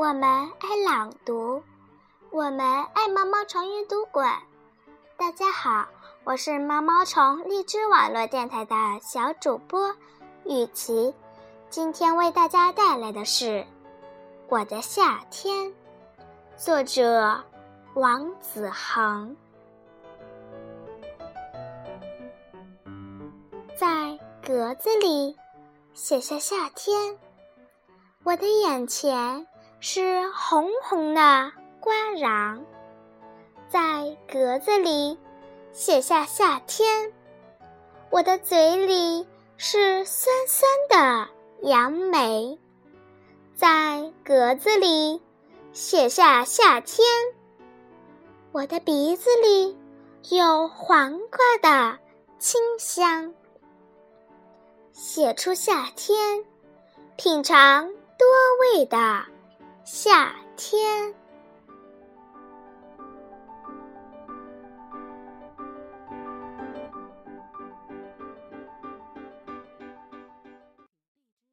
我们爱朗读，我们爱毛毛虫阅读馆。大家好，我是毛毛虫荔枝网络电台的小主播雨琪，今天为大家带来的是《我的夏天》，作者王子恒。在格子里写下夏天，我的眼前是红红的瓜瓤。在格子里写下夏天，我的嘴里是酸酸的杨梅。在格子里写下夏天，我的鼻子里有黄瓜的清香。写出夏天，品尝多味的夏天。